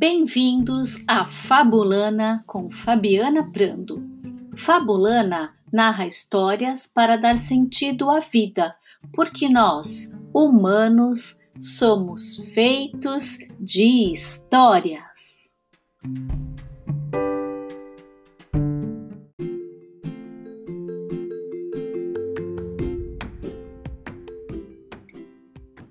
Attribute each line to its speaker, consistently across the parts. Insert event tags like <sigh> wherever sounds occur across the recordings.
Speaker 1: Bem-vindos a Fabulana com Fabiana Prando. Fabulana narra histórias para dar sentido à vida, porque nós, humanos, somos feitos de histórias.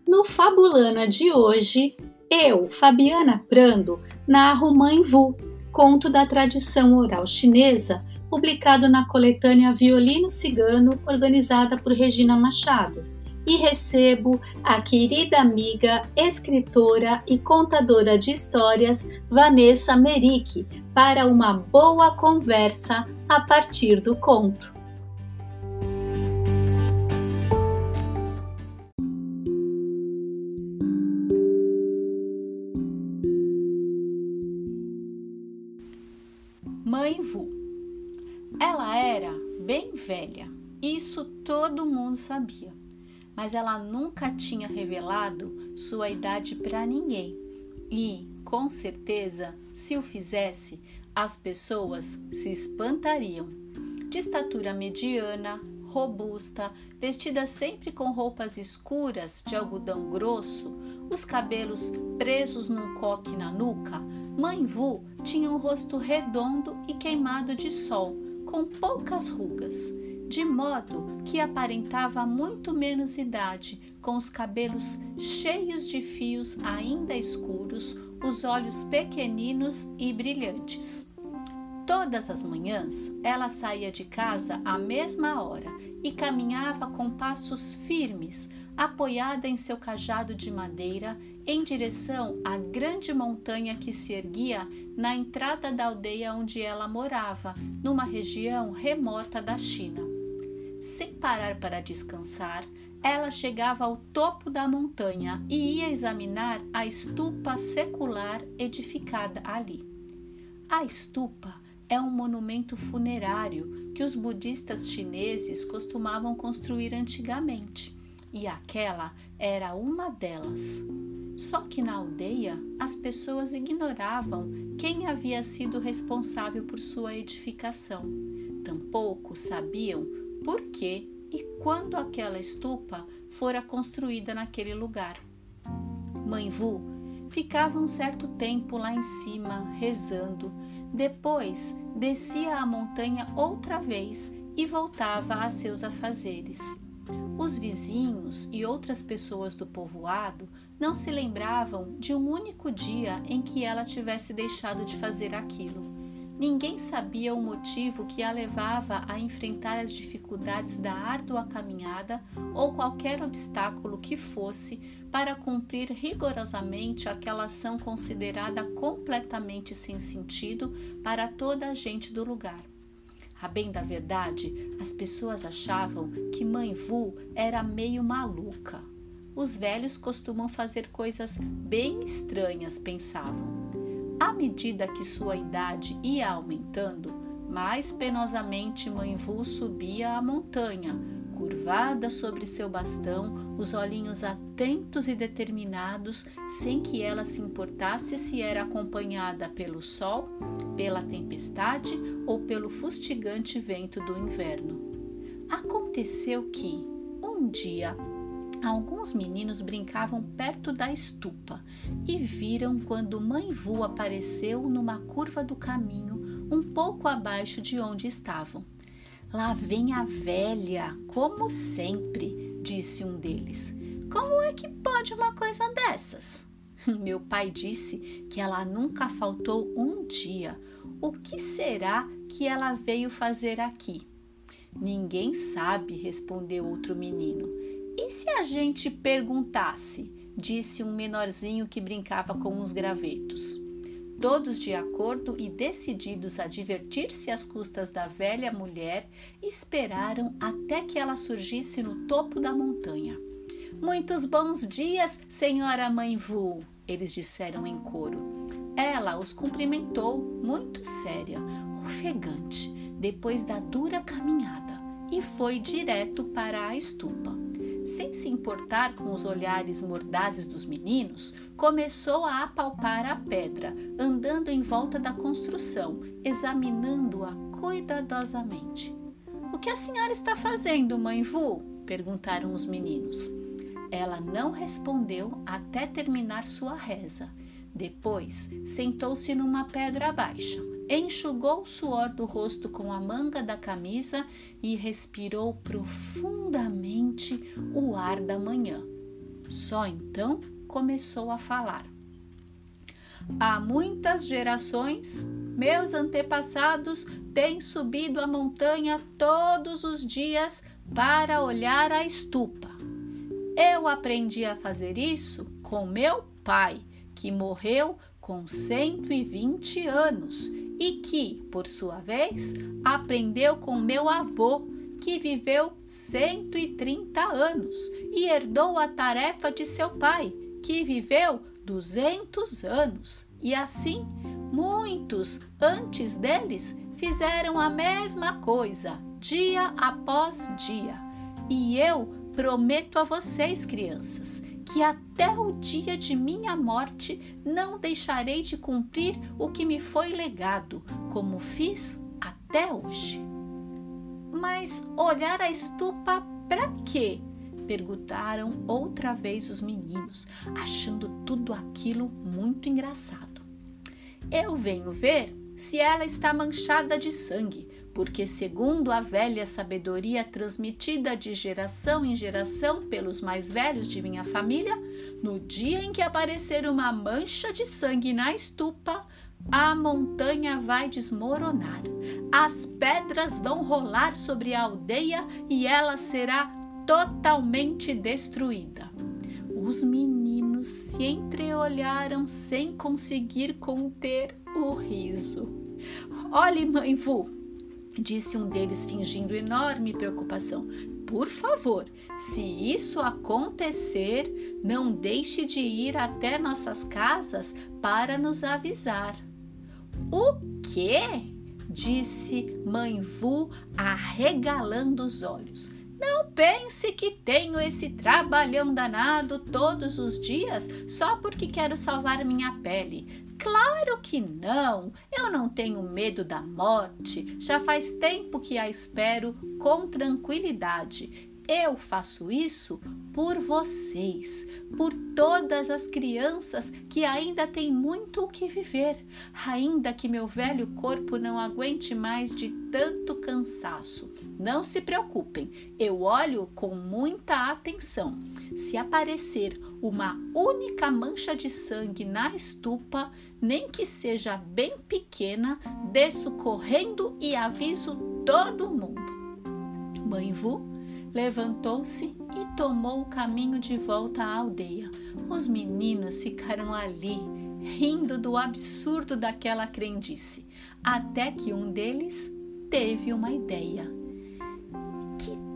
Speaker 1: No Fabulana de hoje, eu, Fabiana Prando, narro Mãe Vu, conto da tradição oral chinesa, publicado na coletânea Violino Cigano, organizada por Regina Machado. E recebo a querida amiga, escritora e contadora de histórias Vanessa Merick para uma boa conversa a partir do conto.
Speaker 2: Velha, isso todo mundo sabia, mas ela nunca tinha revelado sua idade para ninguém. E, com certeza, se o fizesse, as pessoas se espantariam. De estatura mediana, robusta, vestida sempre com roupas escuras de algodão grosso, os cabelos presos num coque na nuca, Mãe Vu tinha um rosto redondo e queimado de sol, com poucas rugas, de modo que aparentava muito menos idade, com os cabelos cheios de fios ainda escuros, os olhos pequeninos e brilhantes. Todas as manhãs ela saía de casa à mesma hora e caminhava com passos firmes, apoiada em seu cajado de madeira em direção à grande montanha que se erguia na entrada da aldeia onde ela morava, numa região remota da China. Sem parar para descansar, ela chegava ao topo da montanha e ia examinar a estupa secular edificada ali. A estupa é um monumento funerário que os budistas chineses costumavam construir antigamente e aquela era uma delas. Só que na aldeia as pessoas ignoravam quem havia sido responsável por sua edificação. Tampouco sabiam por que e quando aquela estupa fora construída naquele lugar. Mãe Vu ficava um certo tempo lá em cima, rezando. Depois descia a montanha outra vez e voltava a seus afazeres. Os vizinhos e outras pessoas do povoado não se lembravam de um único dia em que ela tivesse deixado de fazer aquilo. Ninguém sabia o motivo que a levava a enfrentar as dificuldades da árdua caminhada ou qualquer obstáculo que fosse para cumprir rigorosamente aquela ação considerada completamente sem sentido para toda a gente do lugar. A bem da verdade, as pessoas achavam que Mãe Vu era meio maluca. Os velhos costumam fazer coisas bem estranhas, pensavam. À medida que sua idade ia aumentando, mais penosamente Mãe Vu subia a montanha, curvada sobre seu bastão, os olhinhos atentos e determinados, sem que ela se importasse se era acompanhada pelo sol, pela tempestade ou pelo fustigante vento do inverno. Aconteceu que, um dia, alguns meninos brincavam perto da estupa e viram quando Mãe Vu apareceu numa curva do caminho, um pouco abaixo de onde estavam. Lá vem a velha, como sempre, disse um deles. Como é que pode uma coisa dessas? <laughs> Meu pai disse que ela nunca faltou um dia. O que será que ela veio fazer aqui? Ninguém sabe, respondeu outro menino. E se a gente perguntasse? disse um menorzinho que brincava com os gravetos todos de acordo e decididos a divertir-se às custas da velha mulher, esperaram até que ela surgisse no topo da montanha. Muitos bons dias, senhora mãe Vu, eles disseram em coro. Ela os cumprimentou, muito séria, ofegante, depois da dura caminhada, e foi direto para a estupa. Sem se importar com os olhares mordazes dos meninos, começou a apalpar a pedra, andando em volta da construção, examinando-a cuidadosamente. O que a senhora está fazendo, mãe Vu? perguntaram os meninos. Ela não respondeu até terminar sua reza. Depois, sentou-se numa pedra baixa, enxugou o suor do rosto com a manga da camisa e respirou profundamente o ar da manhã. Só então começou a falar. Há muitas gerações, meus antepassados têm subido a montanha todos os dias para olhar a estupa. Eu aprendi a fazer isso com meu pai, que morreu com 120 anos e que, por sua vez, aprendeu com meu avô, que viveu 130 anos e herdou a tarefa de seu pai, que viveu 200 anos. E assim, muitos antes deles fizeram a mesma coisa, dia após dia. E eu prometo a vocês, crianças, que até o dia de minha morte não deixarei de cumprir o que me foi legado, como fiz até hoje. Mas olhar a estupa para quê? perguntaram outra vez os meninos, achando tudo aquilo muito engraçado. Eu venho ver se ela está manchada de sangue, porque, segundo a velha sabedoria transmitida de geração em geração pelos mais velhos de minha família, no dia em que aparecer uma mancha de sangue na estupa, a montanha vai desmoronar, as pedras vão rolar sobre a aldeia e ela será totalmente destruída. Os meninos se entreolharam sem conseguir conter o riso. Olhe, mãe Vu, disse um deles fingindo enorme preocupação. Por favor, se isso acontecer, não deixe de ir até nossas casas para nos avisar. O quê? disse Mãe Vu, arregalando os olhos. Não pense que tenho esse trabalhão danado todos os dias só porque quero salvar minha pele. Claro que não! Eu não tenho medo da morte. Já faz tempo que a espero com tranquilidade. Eu faço isso por vocês, por todas as crianças que ainda têm muito o que viver, ainda que meu velho corpo não aguente mais de tanto cansaço. Não se preocupem, eu olho com muita atenção. Se aparecer uma única mancha de sangue na estupa, nem que seja bem pequena, desço correndo e aviso todo mundo. Mãe Vu levantou-se e tomou o caminho de volta à aldeia. Os meninos ficaram ali, rindo do absurdo daquela crendice, até que um deles teve uma ideia.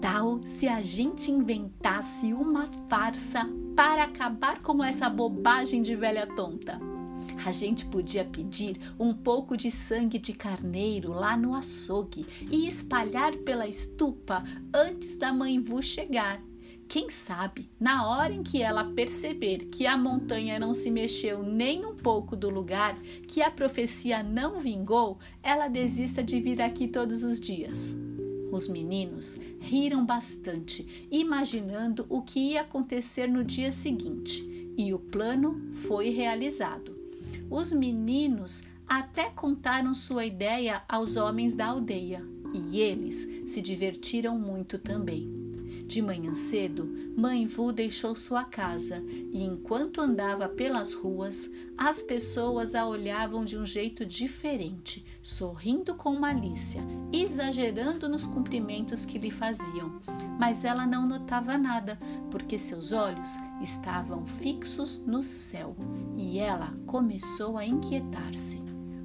Speaker 2: Tal se a gente inventasse uma farsa para acabar com essa bobagem de velha tonta? A gente podia pedir um pouco de sangue de carneiro lá no açougue e espalhar pela estupa antes da mãe Vu chegar. Quem sabe, na hora em que ela perceber que a montanha não se mexeu nem um pouco do lugar, que a profecia não vingou, ela desista de vir aqui todos os dias. Os meninos riram bastante, imaginando o que ia acontecer no dia seguinte, e o plano foi realizado. Os meninos até contaram sua ideia aos homens da aldeia e eles se divertiram muito também. De manhã cedo, Mãe Vu deixou sua casa e, enquanto andava pelas ruas, as pessoas a olhavam de um jeito diferente, sorrindo com malícia, exagerando nos cumprimentos que lhe faziam. Mas ela não notava nada, porque seus olhos estavam fixos no céu e ela começou a inquietar-se.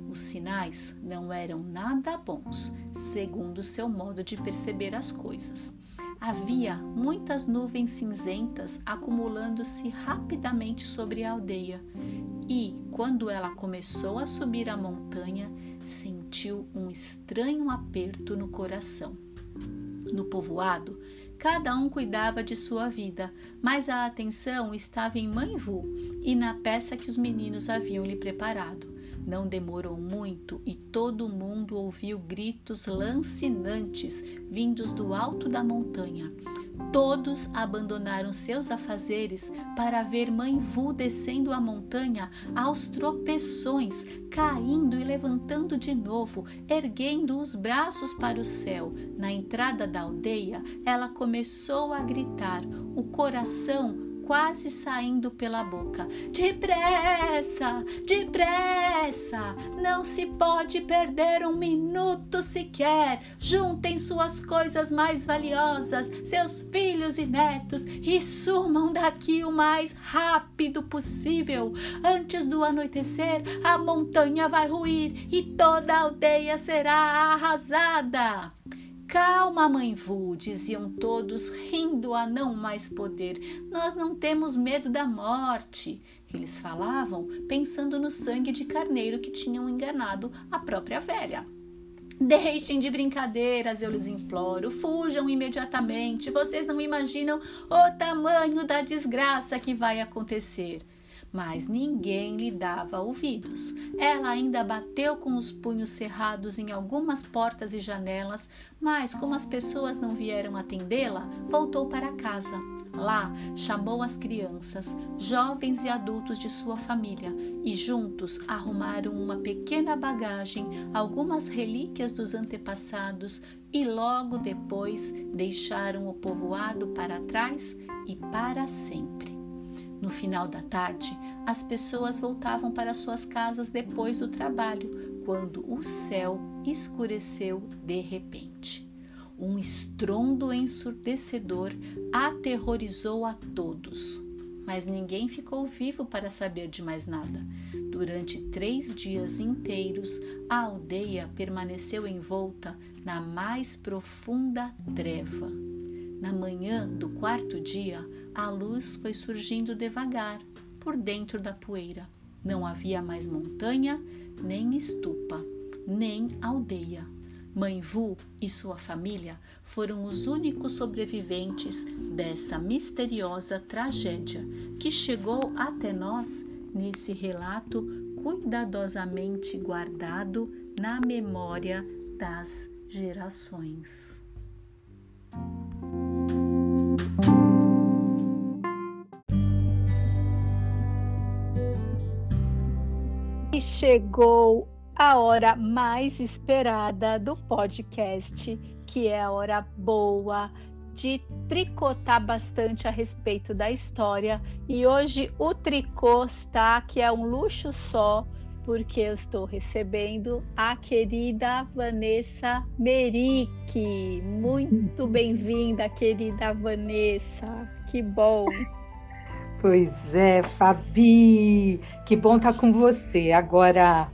Speaker 2: Os sinais não eram nada bons, segundo seu modo de perceber as coisas. Havia muitas nuvens cinzentas acumulando-se rapidamente sobre a aldeia, e, quando ela começou a subir a montanha, sentiu um estranho aperto no coração. No povoado, Cada um cuidava de sua vida, mas a atenção estava em Mãe Vu e na peça que os meninos haviam lhe preparado. Não demorou muito e todo mundo ouviu gritos lancinantes vindos do alto da montanha. Todos abandonaram seus afazeres para ver Mãe Vu descendo a montanha aos tropeções, caindo e levantando de novo, erguendo os braços para o céu. Na entrada da aldeia, ela começou a gritar, o coração quase saindo pela boca. Depressa, depressa! Não se pode perder um minuto sequer. Juntem suas coisas mais valiosas, seus filhos e netos, e sumam daqui o mais rápido possível. Antes do anoitecer, a montanha vai ruir e toda a aldeia será arrasada. Calma, mãe Vu, diziam todos, rindo a não mais poder. Nós não temos medo da morte. Eles falavam pensando no sangue de carneiro que tinham enganado a própria velha. Deixem de brincadeiras, eu lhes imploro. Fujam imediatamente. Vocês não imaginam o tamanho da desgraça que vai acontecer mas ninguém lhe dava ouvidos. Ela ainda bateu com os punhos cerrados em algumas portas e janelas, mas como as pessoas não vieram atendê-la, voltou para casa. Lá, chamou as crianças, jovens e adultos de sua família e juntos arrumaram uma pequena bagagem, algumas relíquias dos antepassados e logo depois deixaram o povoado para trás e para sempre. No final da tarde, as pessoas voltavam para suas casas depois do trabalho, quando o céu escureceu de repente. Um estrondo ensurdecedor aterrorizou a todos, mas ninguém ficou vivo para saber de mais nada. Durante três dias inteiros, a aldeia permaneceu envolta na mais profunda treva. Na manhã do quarto dia, a luz foi surgindo devagar por dentro da poeira. Não havia mais montanha, nem estupa, nem aldeia. Mãe Vu e sua família foram os únicos sobreviventes dessa misteriosa tragédia que chegou até nós nesse relato cuidadosamente guardado na memória das gerações.
Speaker 1: E chegou a hora mais esperada do podcast, que é a hora boa de tricotar bastante a respeito da história. E hoje o tricô está que é um luxo só, porque eu estou recebendo a querida Vanessa Merick. Muito bem-vinda, querida Vanessa. Que bom.
Speaker 3: Pois é, Fabi, que bom estar tá com você. Agora,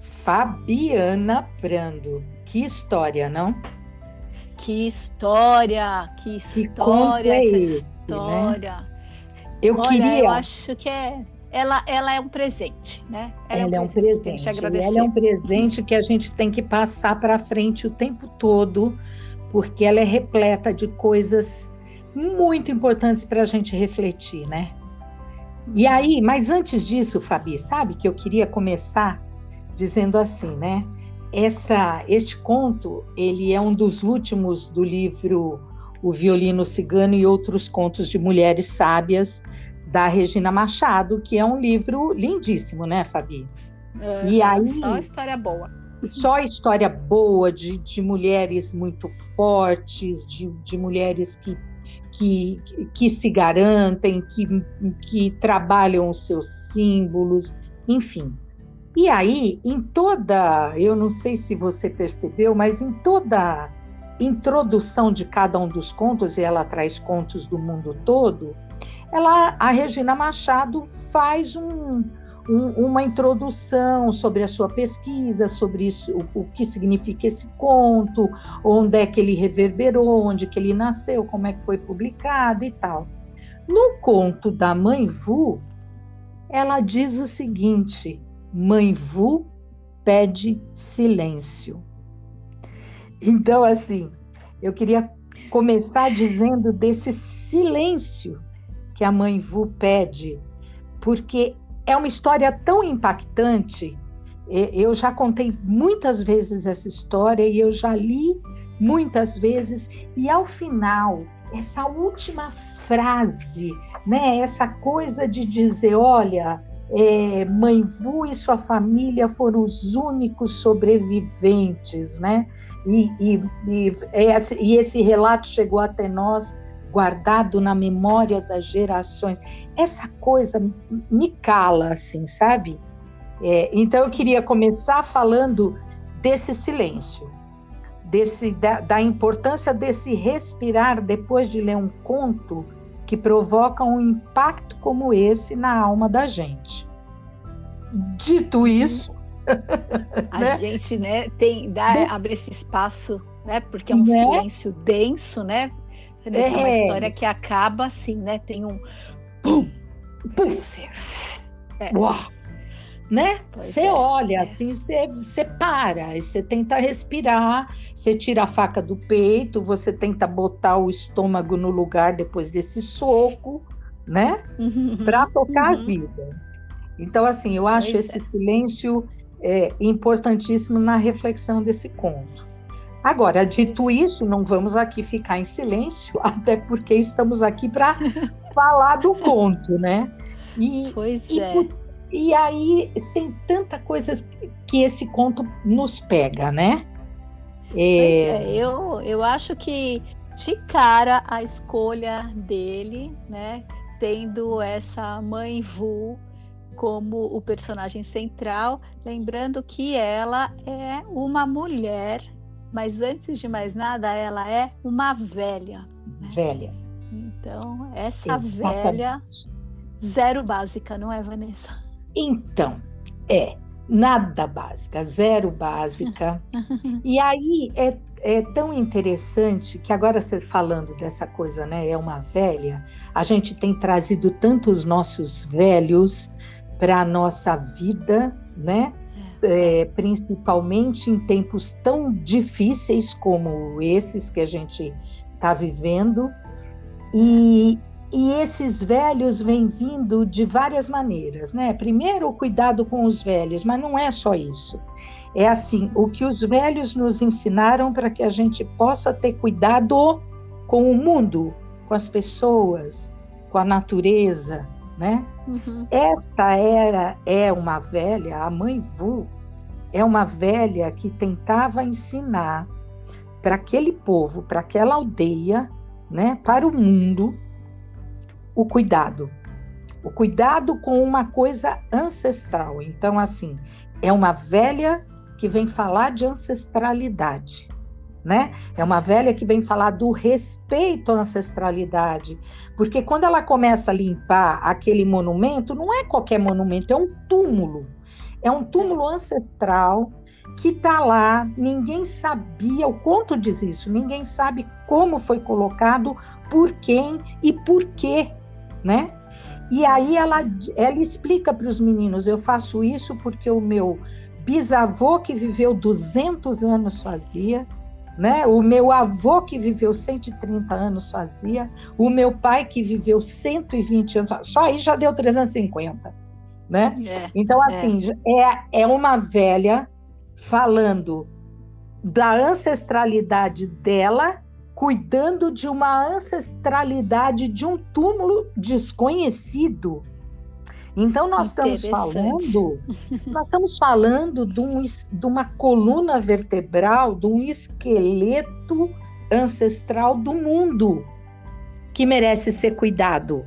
Speaker 3: Fabiana Prando, que história, não?
Speaker 1: Que história, que história, que é essa esse, história. Né?
Speaker 3: Eu Olha, queria.
Speaker 1: Eu acho que é. Ela, ela é um presente, né?
Speaker 3: Ela, ela é um presente. É um presente. Ela é um presente que a gente tem que passar para frente o tempo todo, porque ela é repleta de coisas muito importantes para a gente refletir, né? E aí, mas antes disso, Fabi, sabe que eu queria começar dizendo assim, né? Essa, este conto, ele é um dos últimos do livro O Violino Cigano e Outros Contos de Mulheres Sábias, da Regina Machado, que é um livro lindíssimo, né, Fabi?
Speaker 1: É, e aí, só história boa.
Speaker 3: Só história boa de, de mulheres muito fortes, de, de mulheres que que, que se garantem, que, que trabalham os seus símbolos, enfim. E aí, em toda, eu não sei se você percebeu, mas em toda introdução de cada um dos contos, e ela traz contos do mundo todo, ela, a Regina Machado faz um, um, uma introdução sobre a sua pesquisa, sobre isso, o, o, que significa esse conto, onde é que ele reverberou, onde que ele nasceu, como é que foi publicado e tal. No conto da Mãe Vu, ela diz o seguinte: Mãe Vu pede silêncio. Então, assim, eu queria começar dizendo desse silêncio que a mãe Vu pede, porque é uma história tão impactante. Eu já contei muitas vezes essa história e eu já li muitas vezes, e ao final, essa última frase, né, essa coisa de dizer: olha, é, Mãe Vu e sua família foram os únicos sobreviventes, né? E, e, e, e esse relato chegou até nós guardado na memória das gerações. Essa coisa me cala, assim, sabe? É, então eu queria começar falando desse silêncio, desse da, da, importância desse respirar depois de ler um conto que provoca um impacto como esse na alma da gente. Dito uhum. isso,
Speaker 1: a <laughs> né? gente, né, tem dá, abre esse espaço, né, porque é um né? silêncio denso, né? Essa é uma é. história que acaba assim, né? Tem um pum,
Speaker 3: pum, é. Uau né? Você é, olha, é. assim, você para, você tenta respirar, você tira a faca do peito, você tenta botar o estômago no lugar depois desse soco, né? Uhum, Para tocar uhum. a vida. Então, assim, eu acho pois esse é. silêncio é, importantíssimo na reflexão desse conto. Agora, dito isso, não vamos aqui ficar em silêncio, <laughs> até porque estamos aqui para <laughs> falar do conto, né?
Speaker 1: E, pois
Speaker 3: e
Speaker 1: é.
Speaker 3: E aí tem tanta coisa que esse conto nos pega, né?
Speaker 1: É... É, eu, eu acho que de cara a escolha dele, né, tendo essa mãe Vu como o personagem central, lembrando que ela é uma mulher, mas antes de mais nada, ela é uma velha.
Speaker 3: Né? Velha.
Speaker 1: Então, essa Exatamente. velha zero básica, não é, Vanessa?
Speaker 3: Então, é nada básica, zero básica. <laughs> e aí é, é tão interessante que agora você falando dessa coisa, né? É uma velha. A gente tem trazido tantos nossos velhos para a nossa vida, né? É, principalmente em tempos tão difíceis como esses que a gente está vivendo. E, e esses velhos vêm vindo de várias maneiras, né? Primeiro, o cuidado com os velhos, mas não é só isso. É assim, o que os velhos nos ensinaram para que a gente possa ter cuidado com o mundo, com as pessoas, com a natureza, né? Uhum. Esta era é uma velha, a mãe Vu é uma velha que tentava ensinar para aquele povo, para aquela aldeia, né, para o mundo, o cuidado. O cuidado com uma coisa ancestral. Então, assim, é uma velha que vem falar de ancestralidade. Né? É uma velha que vem falar do respeito à ancestralidade, porque quando ela começa a limpar aquele monumento, não é qualquer monumento, é um túmulo. É um túmulo ancestral que está lá, ninguém sabia, o conto diz isso, ninguém sabe como foi colocado, por quem e por quê né? E aí ela, ela explica para os meninos: eu faço isso porque o meu bisavô que viveu 200 anos fazia, né? O meu avô que viveu 130 anos fazia, o meu pai que viveu 120 anos, só aí já deu 350, né? É, então assim, é. é é uma velha falando da ancestralidade dela cuidando de uma ancestralidade de um túmulo desconhecido. Então nós estamos falando, nós estamos falando de, um, de uma coluna vertebral, de um esqueleto ancestral do mundo que merece ser cuidado,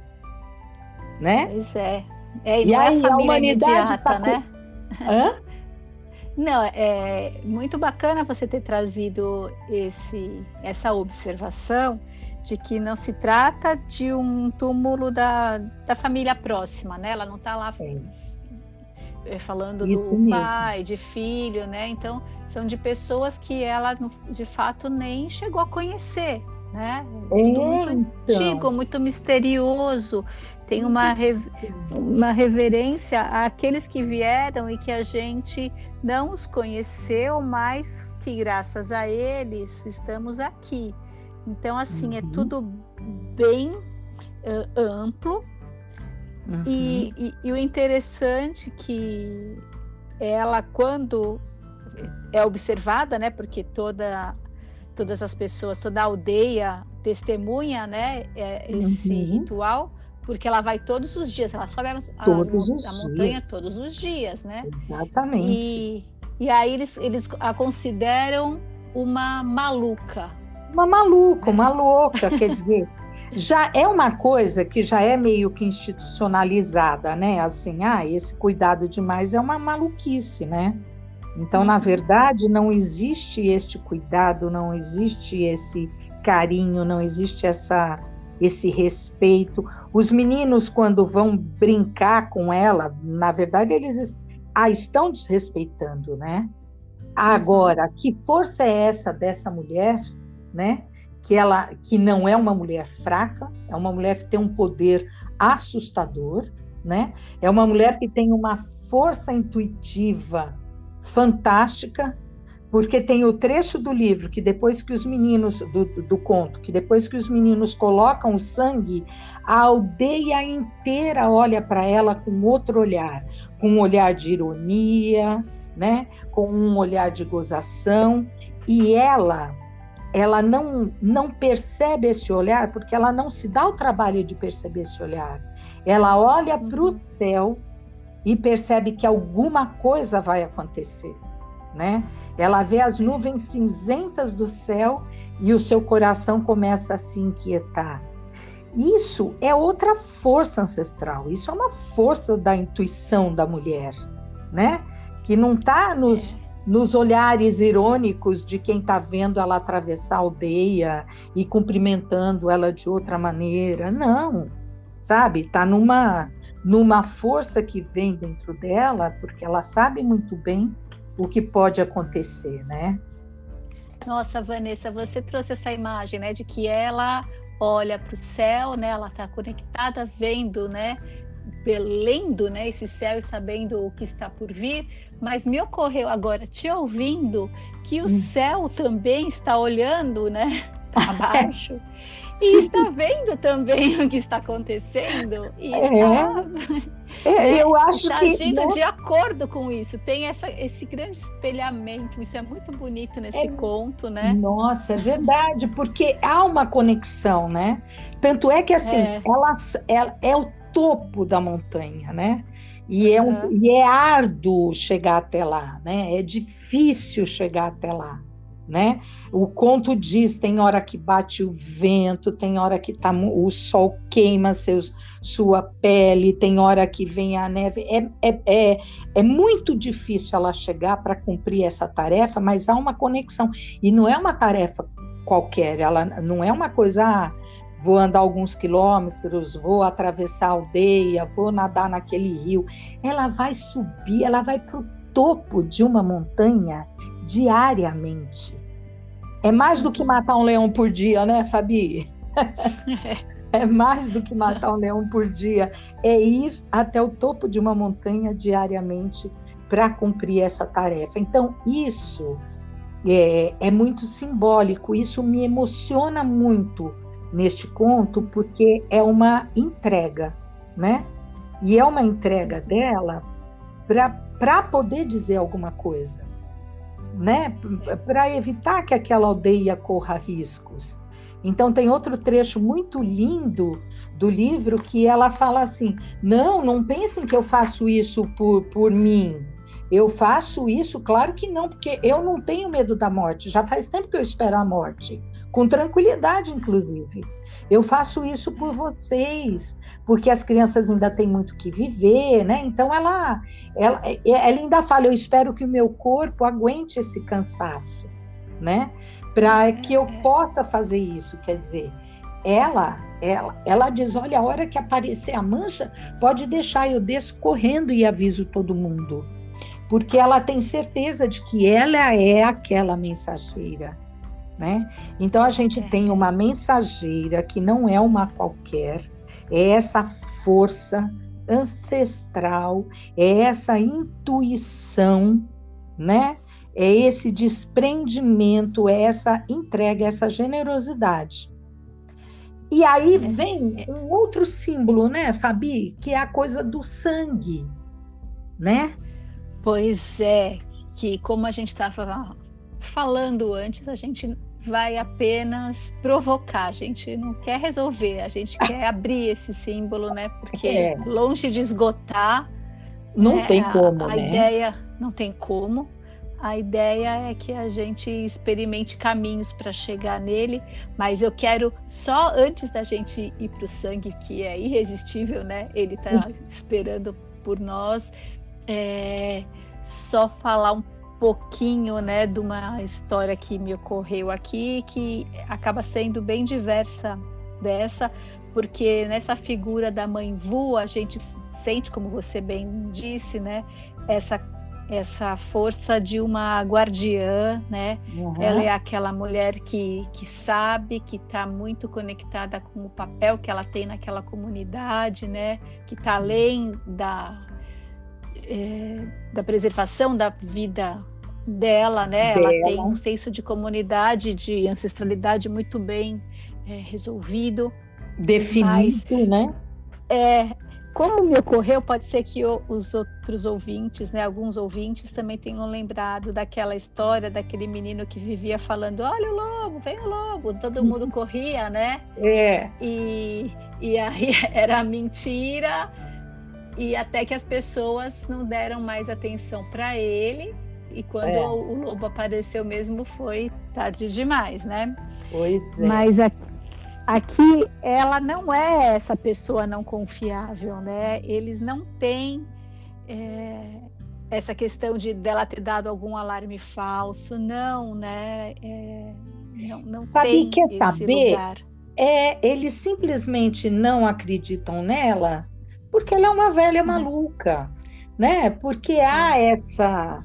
Speaker 3: né?
Speaker 1: Pois é. é e, e aí a humanidade está né? Hã? Não, é muito bacana você ter trazido esse, essa observação de que não se trata de um túmulo da, da família próxima, né? Ela não está lá é. falando Isso do mesmo. pai, de filho, né? Então, são de pessoas que ela, de fato, nem chegou a conhecer, né?
Speaker 3: É, muito então.
Speaker 1: antigo, muito misterioso. Tem uma, uma reverência àqueles que vieram e que a gente não os conheceu, mas que graças a eles estamos aqui. Então, assim, é uhum. é tudo bem uh, amplo. Uhum. E, e, e, o interessante que ela, quando é observada, né? Porque toda, todas as pessoas, toda a aldeia testemunha, né? É, esse uhum. ritual porque ela vai todos os dias, ela sobe a, a, a montanha todos os dias, né?
Speaker 3: Exatamente.
Speaker 1: E, e aí eles, eles a consideram uma maluca.
Speaker 3: Uma maluca, uma louca, quer dizer, já é uma coisa que já é meio que institucionalizada, né? Assim, ah, esse cuidado demais é uma maluquice, né? Então, na uhum. verdade, não existe este cuidado, não existe esse carinho, não existe essa esse respeito. Os meninos, quando vão brincar com ela, na verdade, eles a estão desrespeitando, né? Agora, que força é essa dessa mulher, né? Que ela que não é uma mulher fraca, é uma mulher que tem um poder assustador, né? É uma mulher que tem uma força intuitiva fantástica, porque tem o trecho do livro que depois que os meninos do, do conto, que depois que os meninos colocam o sangue, a aldeia inteira olha para ela com outro olhar, com um olhar de ironia, né? Com um olhar de gozação, e ela ela não, não percebe esse olhar porque ela não se dá o trabalho de perceber esse olhar. Ela olha para o uhum. céu e percebe que alguma coisa vai acontecer né? Ela vê as nuvens cinzentas do céu e o seu coração começa a se inquietar. Isso é outra força ancestral, isso é uma força da intuição da mulher, né? Que não está nos, nos olhares irônicos de quem está vendo ela atravessar a aldeia e cumprimentando ela de outra maneira. Não, sabe? Está numa, numa força que vem dentro dela, porque ela sabe muito bem o que pode acontecer, né?
Speaker 1: Nossa, Vanessa, você trouxe essa imagem, né, de que ela olha para o céu, né? Ela está conectada, vendo, né? Lendo, né? Esse céu e sabendo o que está por vir. Mas me ocorreu agora, te ouvindo, que o hum. céu também está olhando, né? <laughs> Abaixo. <laughs> e está vendo também <laughs> o que está acontecendo. E é. está
Speaker 3: é, eu acho
Speaker 1: tá
Speaker 3: que
Speaker 1: agindo não... de acordo com isso. Tem essa, esse grande espelhamento. Isso é muito bonito nesse é... conto, né?
Speaker 3: Nossa, é verdade, porque há uma conexão, né? Tanto é que assim, é. Ela, ela é o topo da montanha, né? E, é um, e é árduo chegar até lá, né? É difícil chegar até lá né? O conto diz: tem hora que bate o vento, tem hora que tá, o sol queima seus, sua pele, tem hora que vem a neve. É, é, é, é muito difícil ela chegar para cumprir essa tarefa, mas há uma conexão. E não é uma tarefa qualquer, ela não é uma coisa. Vou andar alguns quilômetros, vou atravessar a aldeia, vou nadar naquele rio. Ela vai subir, ela vai para o topo de uma montanha diariamente. É mais do que matar um leão por dia, né, Fabi? <laughs> é mais do que matar um leão por dia. É ir até o topo de uma montanha diariamente para cumprir essa tarefa. Então, isso é, é muito simbólico, isso me emociona muito neste conto, porque é uma entrega, né? E é uma entrega dela para poder dizer alguma coisa né, para evitar que aquela aldeia corra riscos. Então tem outro trecho muito lindo do livro que ela fala assim: não, não pensem que eu faço isso por, por mim. Eu faço isso, claro que não, porque eu não tenho medo da morte. Já faz tempo que eu espero a morte com tranquilidade, inclusive. Eu faço isso por vocês, porque as crianças ainda têm muito que viver, né? Então ela, ela, ela ainda fala: eu espero que o meu corpo aguente esse cansaço, né? Para que eu possa fazer isso. Quer dizer, ela, ela, ela diz: olha, a hora que aparecer a mancha, pode deixar, eu desço correndo e aviso todo mundo. Porque ela tem certeza de que ela é aquela mensageira né? Então a gente é. tem uma mensageira que não é uma qualquer, é essa força ancestral, é essa intuição, né? é esse desprendimento, é essa entrega, essa generosidade. E aí é. vem um outro símbolo, né, Fabi, que é a coisa do sangue, né?
Speaker 1: Pois é, que como a gente estava falando antes, a gente vai apenas provocar, a gente não quer resolver, a gente quer abrir esse símbolo, né? Porque é. longe de esgotar,
Speaker 3: não né, tem como,
Speaker 1: a, a
Speaker 3: né?
Speaker 1: ideia não tem como. A ideia é que a gente experimente caminhos para chegar nele, mas eu quero só antes da gente ir para o sangue, que é irresistível, né? Ele está esperando por nós. É, só falar um pouquinho, né, de uma história que me ocorreu aqui, que acaba sendo bem diversa dessa, porque nessa figura da mãe Vu a gente sente, como você bem disse, né, essa essa força de uma guardiã, né? Uhum. Ela é aquela mulher que, que sabe, que está muito conectada com o papel que ela tem naquela comunidade, né? Que está além da, é, da preservação da vida dela, né? Dela. Ela tem um senso de comunidade, de ancestralidade muito bem é, resolvido.
Speaker 3: Definido, mas, né?
Speaker 1: É, como me ocorreu, pode ser que os outros ouvintes, né, alguns ouvintes também tenham lembrado daquela história daquele menino que vivia falando: olha o lobo, vem o lobo, todo mundo uhum. corria, né?
Speaker 3: É.
Speaker 1: E, e aí <laughs> era mentira e até que as pessoas não deram mais atenção para ele e quando é. o lobo apareceu mesmo foi tarde demais, né?
Speaker 3: Pois é.
Speaker 1: Mas aqui ela não é essa pessoa não confiável, né? Eles não têm é, essa questão de dela ter dado algum alarme falso, não, né? É, não, não
Speaker 3: Sabe,
Speaker 1: tem
Speaker 3: quer saber? Lugar. É, eles simplesmente não acreditam nela porque ela é uma velha uhum. maluca, né? Porque há essa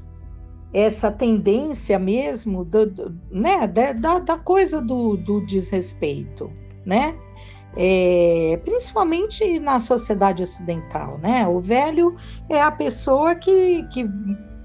Speaker 3: essa tendência mesmo do, do né? da, da coisa do, do desrespeito, né? É, principalmente na sociedade ocidental, né? O velho é a pessoa que, que,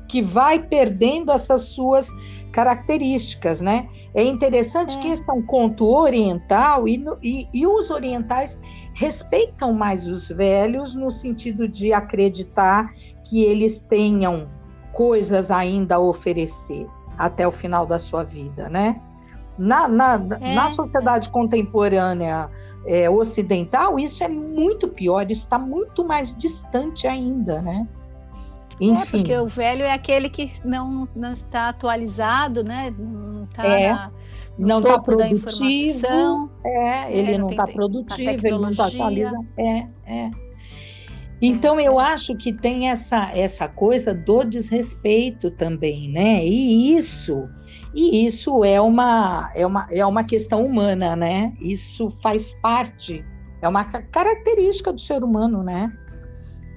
Speaker 3: que vai perdendo essas suas características, né? É interessante é. que esse é um conto oriental e, e, e os orientais respeitam mais os velhos no sentido de acreditar que eles tenham coisas ainda a oferecer até o final da sua vida, né? Na, na, é. na sociedade contemporânea é, ocidental, isso é muito pior, isso está muito mais distante ainda, né?
Speaker 1: É, Enfim. É, porque o velho é aquele que não, não está atualizado, né? Não está é
Speaker 3: não está produtivo, é, ele é, não está produtivo, ele não está atualizado, é, é. Então eu acho que tem essa essa coisa do desrespeito também, né? E isso e isso é uma é uma é uma questão humana, né? Isso faz parte, é uma característica do ser humano, né?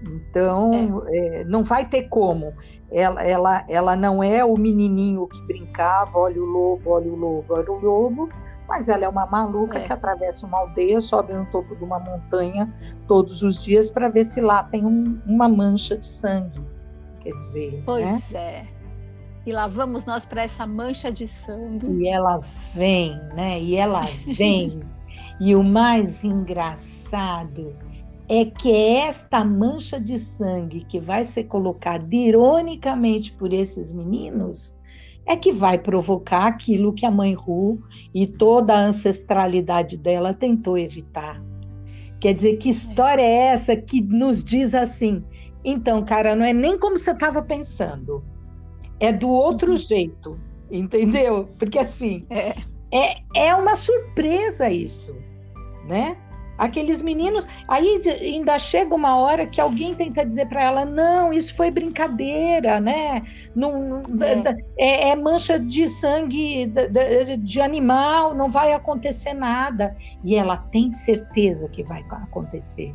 Speaker 3: Então, é. É, não vai ter como. Ela, ela, ela não é o menininho que brincava, olha o lobo, olha o lobo, olha o lobo, mas ela é uma maluca é. que atravessa uma aldeia, sobe no topo de uma montanha todos os dias para ver se lá tem um, uma mancha de sangue. Quer dizer.
Speaker 1: Pois né? é. E lá vamos nós para essa mancha de sangue.
Speaker 3: E ela vem, né? E ela <laughs> vem. e o mais engraçado é que é esta mancha de sangue que vai ser colocada ironicamente por esses meninos é que vai provocar aquilo que a mãe Ru e toda a ancestralidade dela tentou evitar. Quer dizer, que história é essa que nos diz assim? Então, cara, não é nem como você estava pensando, é do outro uhum. jeito, entendeu? Porque assim, é, é, é uma surpresa isso, né? Aqueles meninos, aí ainda chega uma hora que alguém tenta dizer para ela: não, isso foi brincadeira, né? Não, é. É, é mancha de sangue de, de animal, não vai acontecer nada. E ela tem certeza que vai acontecer,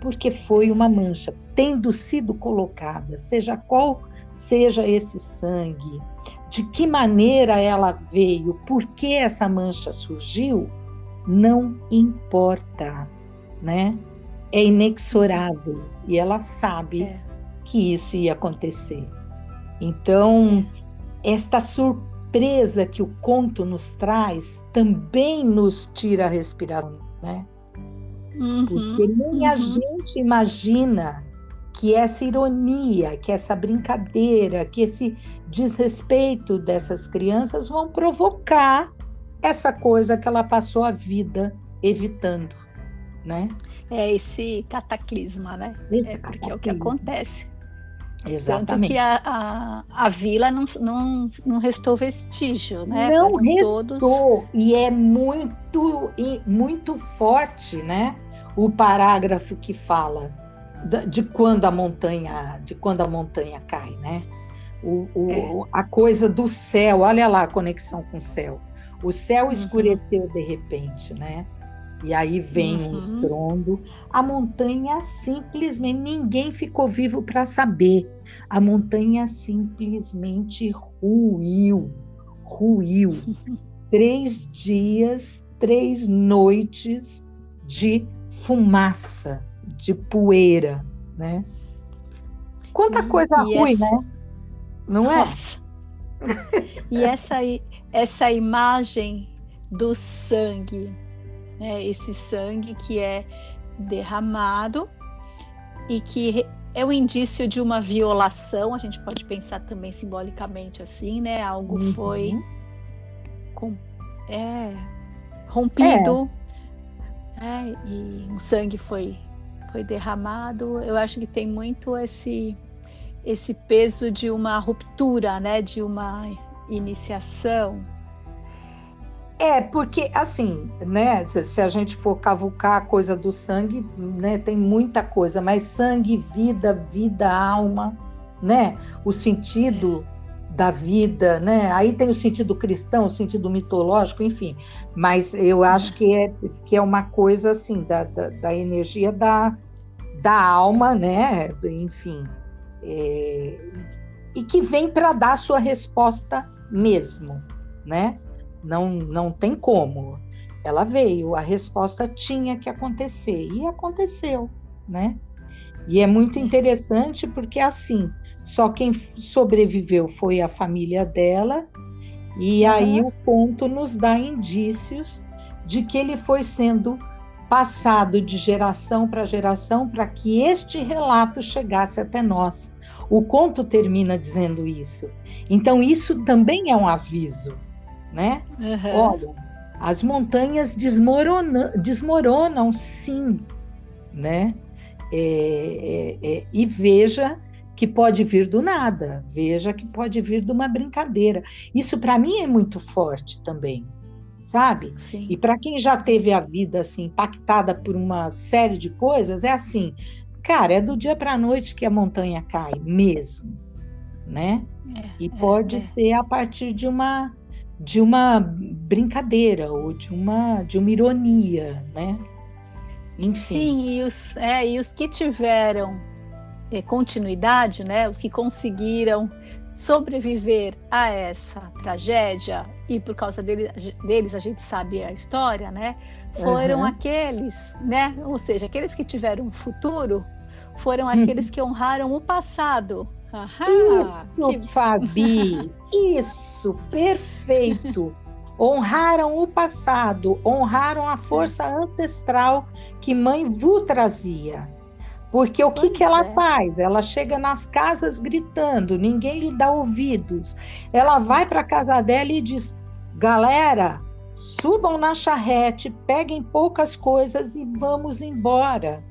Speaker 3: porque foi uma mancha, tendo sido colocada, seja qual seja esse sangue, de que maneira ela veio, por que essa mancha surgiu não importa, né? É inexorável e ela sabe é. que isso ia acontecer. Então, esta surpresa que o conto nos traz também nos tira a respiração, né? Uhum, Porque nem uhum. a gente imagina que essa ironia, que essa brincadeira, que esse desrespeito dessas crianças vão provocar essa coisa que ela passou a vida evitando, né?
Speaker 1: É esse cataclisma, né? Esse é porque é o que acontece.
Speaker 3: Exatamente.
Speaker 1: Tanto que a, a, a vila não, não, não restou vestígio, né?
Speaker 3: Não restou, todos... e é muito, muito forte, né? O parágrafo que fala de quando a montanha, de quando a montanha cai, né? O, o é. A coisa do céu, olha lá a conexão com o céu. O céu uhum. escureceu de repente, né? E aí vem uhum. um estrondo. A montanha simplesmente, ninguém ficou vivo para saber. A montanha simplesmente ruiu, ruiu. <laughs> três dias, três noites de fumaça, de poeira, né? Quanta hum, coisa ruim, essa... né? Não é?
Speaker 1: e essa, essa imagem do sangue, né? esse sangue que é derramado e que é um indício de uma violação, a gente pode pensar também simbolicamente assim, né? Algo uhum. foi com, é, rompido é. É, e o sangue foi, foi derramado. Eu acho que tem muito esse, esse peso de uma ruptura, né? De uma iniciação.
Speaker 3: É, porque assim, né, se a gente for cavucar a coisa do sangue, né, tem muita coisa, mas sangue, vida, vida, alma, né? O sentido da vida, né? Aí tem o sentido cristão, o sentido mitológico, enfim. Mas eu acho que é, que é uma coisa assim da, da, da energia da, da alma, né? Enfim, é, e que vem para dar sua resposta mesmo, né? Não, não tem como. Ela veio, a resposta tinha que acontecer e aconteceu, né? E é muito interessante porque assim, só quem sobreviveu foi a família dela, e uhum. aí o conto nos dá indícios de que ele foi sendo passado de geração para geração para que este relato chegasse até nós. O conto termina dizendo isso. Então, isso também é um aviso né? Uhum. Olha, as montanhas desmoronam, desmoronam sim, né? É, é, é, e veja que pode vir do nada, veja que pode vir de uma brincadeira. Isso para mim é muito forte também, sabe? Sim. E para quem já teve a vida assim impactada por uma série de coisas, é assim, cara, é do dia para a noite que a montanha cai mesmo, né? É, e é, pode é. ser a partir de uma de uma brincadeira ou de uma, de uma ironia, né?
Speaker 1: Enfim. Sim, e os, é, e os que tiveram é, continuidade, né? Os que conseguiram sobreviver a essa tragédia e por causa dele, deles a gente sabe a história, né? Foram uhum. aqueles, né? Ou seja, aqueles que tiveram um futuro foram aqueles que honraram o passado,
Speaker 3: isso, que... Fabi, <laughs> isso, perfeito. honraram o passado, honraram a força ancestral que mãe Vu trazia. Porque o que, que ela é. faz? Ela chega nas casas gritando, ninguém lhe dá ouvidos. Ela vai para a casa dela e diz: galera, subam na charrete, peguem poucas coisas e vamos embora.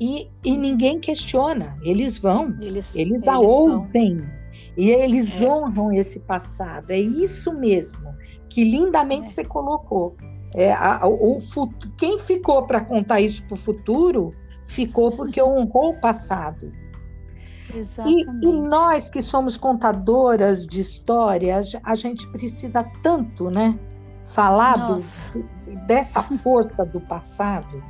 Speaker 3: E, e ninguém questiona, eles vão, eles, eles, eles a ouvem. Vão. E eles é. honram esse passado. É isso mesmo que lindamente é. você colocou. É, a, o, o, quem ficou para contar isso para o futuro ficou porque honrou o passado. E, e, nós que somos contadoras de histórias, a gente precisa tanto, né? Falar do, dessa força do passado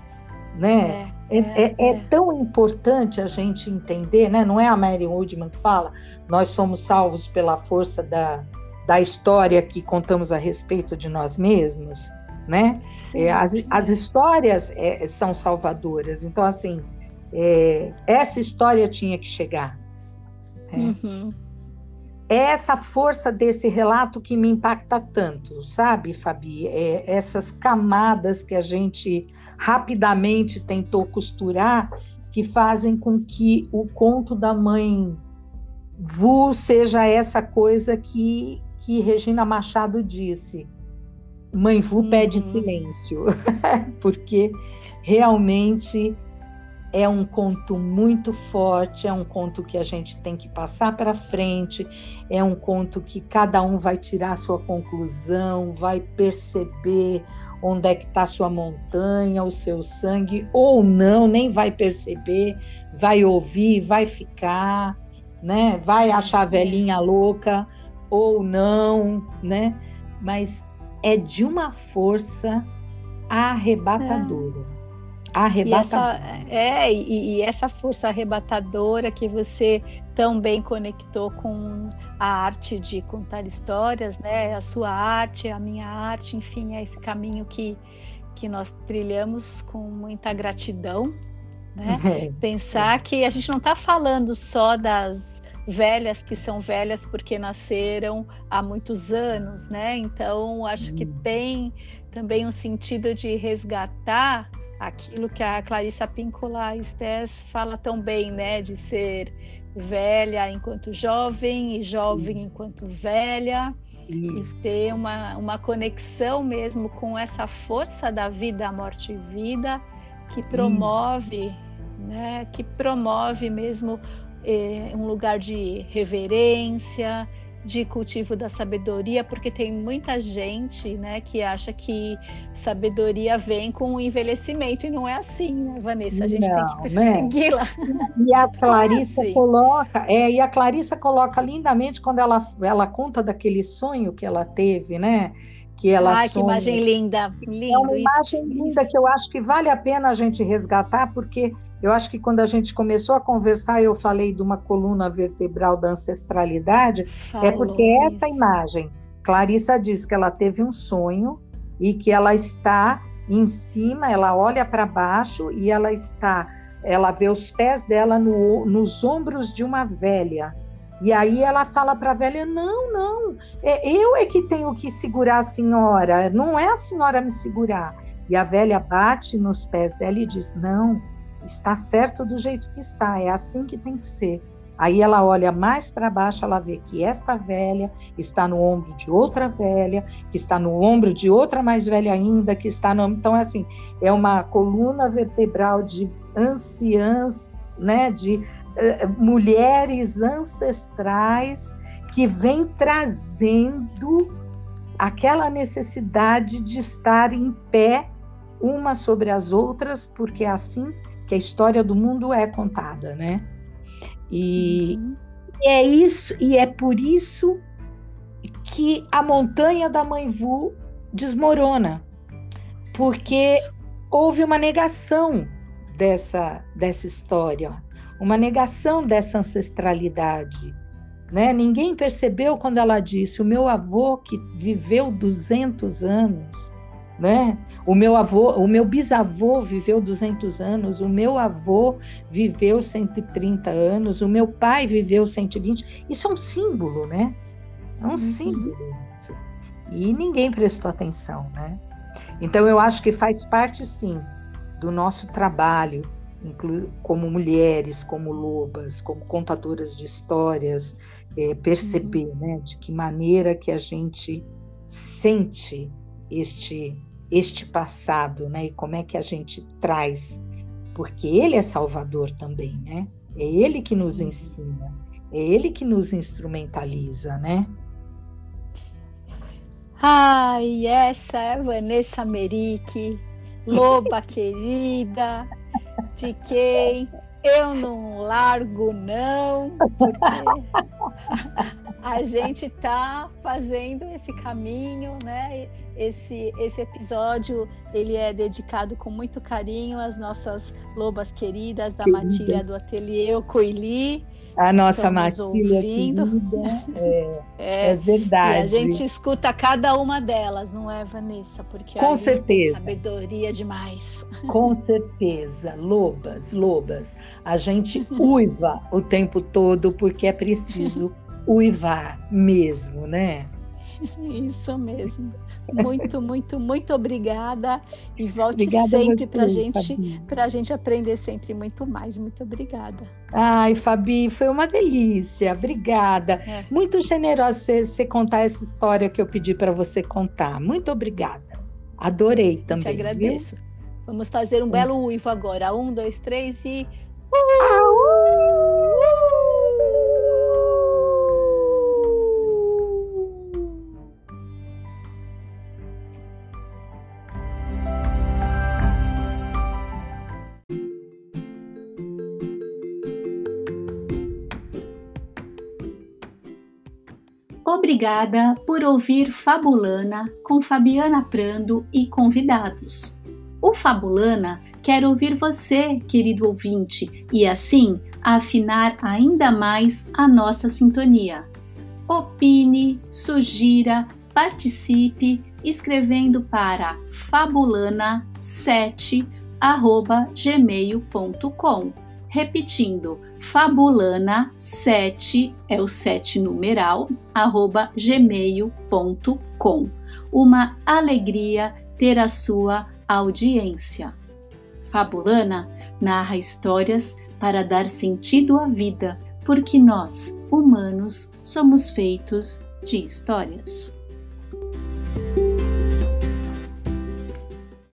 Speaker 3: né? É, é, é, é, é, tão importante a gente entender, né? Não é a Mary Woodman que fala, nós somos salvos pela força da, da história que contamos a respeito de nós mesmos, né? É, as, as histórias é, são salvadoras. Então, assim, essa história tinha que chegar.
Speaker 1: Uhum.
Speaker 3: é essa força desse relato que me impacta tanto, sabe, Fabi? É essas camadas que a gente rapidamente tentou costurar que fazem com que o conto da mãe Vu seja essa coisa que, que Regina Machado disse. Mãe Vu uhum. pede silêncio, <laughs> porque realmente é um conto muito forte, é um conto que a gente tem que passar para frente, é um conto que cada um vai tirar a sua conclusão, vai perceber onde é que está sua montanha, o seu sangue, ou não, nem vai perceber, vai ouvir, vai ficar, né? Vai achar a velhinha louca ou não, né? Mas é de uma força arrebatadora. É
Speaker 1: arrebatadora. E essa, é, e, e, essa força arrebatadora que você tão bem conectou com a arte de contar histórias, né? A sua arte, a minha arte, enfim, é esse caminho que, que nós trilhamos com muita gratidão, né? É, <laughs> Pensar que a gente não está falando só das velhas que são velhas porque nasceram há muitos anos, né? Então acho que hum. tem também um sentido de resgatar aquilo que a Clarissa Píncola Estés fala tão bem, né, de ser velha enquanto jovem e jovem enquanto velha, Isso. e ter uma, uma conexão mesmo com essa força da vida, morte e vida, que promove, né, que promove mesmo eh, um lugar de reverência, de cultivo da sabedoria, porque tem muita gente, né, que acha que sabedoria vem com o envelhecimento e não é assim, né, Vanessa? A gente não, tem que persegui-la.
Speaker 3: Né? E a <laughs> Clarissa é assim. coloca, é, e a Clarissa coloca lindamente quando ela ela conta daquele sonho que ela teve, né? Que ela
Speaker 1: Ai, sonha. que imagem linda, linda. É
Speaker 3: uma imagem isso, linda isso. que eu acho que vale a pena a gente resgatar, porque eu acho que quando a gente começou a conversar, eu falei de uma coluna vertebral da ancestralidade, Falou é porque essa imagem, Clarissa diz que ela teve um sonho e que ela está em cima, ela olha para baixo e ela está, ela vê os pés dela no, nos ombros de uma velha. E aí ela fala para a velha: não, não, é, eu é que tenho que segurar a senhora, não é a senhora me segurar. E a velha bate nos pés dela e diz: não, está certo do jeito que está, é assim que tem que ser. Aí ela olha mais para baixo, ela vê que esta velha está no ombro de outra velha, que está no ombro de outra mais velha ainda, que está no. Então, é assim, é uma coluna vertebral de anciãs, né, de uh, mulheres ancestrais que vem trazendo aquela necessidade de estar em pé uma sobre as outras, porque é assim que a história do mundo é contada, né? E, uhum. e é isso, e é por isso que a montanha da Mãe Vu desmorona, porque houve uma negação dessa, dessa história, uma negação dessa ancestralidade. Né? Ninguém percebeu quando ela disse: o meu avô, que viveu 200 anos, né? O meu avô, o meu bisavô viveu 200 anos, o meu avô viveu 130 anos, o meu pai viveu 120. Isso é um símbolo, né? É um uhum. símbolo isso. E ninguém prestou atenção, né? Então eu acho que faz parte sim do nosso trabalho, como mulheres, como lobas, como contadoras de histórias, é, perceber, uhum. né, de que maneira que a gente sente este este passado, né? E como é que a gente traz, porque ele é salvador também, né? É ele que nos uhum. ensina, é ele que nos instrumentaliza, né?
Speaker 1: Ai, essa é Vanessa Merick, loba <laughs> querida, de quem eu não largo não, porque <laughs> a gente tá fazendo esse caminho, né? Esse, esse episódio ele é dedicado com muito carinho às nossas lobas queridas da queridas. Matilha do Ateliê Coili
Speaker 3: a nossa Matilha querida, é, <laughs> é, é, verdade.
Speaker 1: E a gente escuta cada uma delas, não é, Vanessa? Porque
Speaker 3: com certeza.
Speaker 1: sabedoria demais.
Speaker 3: Com certeza, lobas, lobas. A gente <laughs> uiva o tempo todo porque é preciso uivar mesmo, né?
Speaker 1: Isso mesmo. Muito, muito, muito obrigada e volte obrigada sempre para gente, para gente aprender sempre muito mais. Muito obrigada.
Speaker 3: Ai, Fabi, foi uma delícia. Obrigada. É. Muito generosa você, você contar essa história que eu pedi para você contar. Muito obrigada. Adorei também. Te
Speaker 1: agradeço. Viu? Vamos fazer um belo uivo agora. Um, dois, três e.
Speaker 2: Obrigada por ouvir Fabulana com Fabiana Prando e convidados. O Fabulana quer ouvir você, querido ouvinte, e assim afinar ainda mais a nossa sintonia. Opine, sugira, participe escrevendo para fabulana7@gmail.com. Repetindo, fabulana7 é o 7 numeral, arroba gmail.com. Uma alegria ter a sua audiência. Fabulana narra histórias para dar sentido à vida, porque nós, humanos, somos feitos de histórias.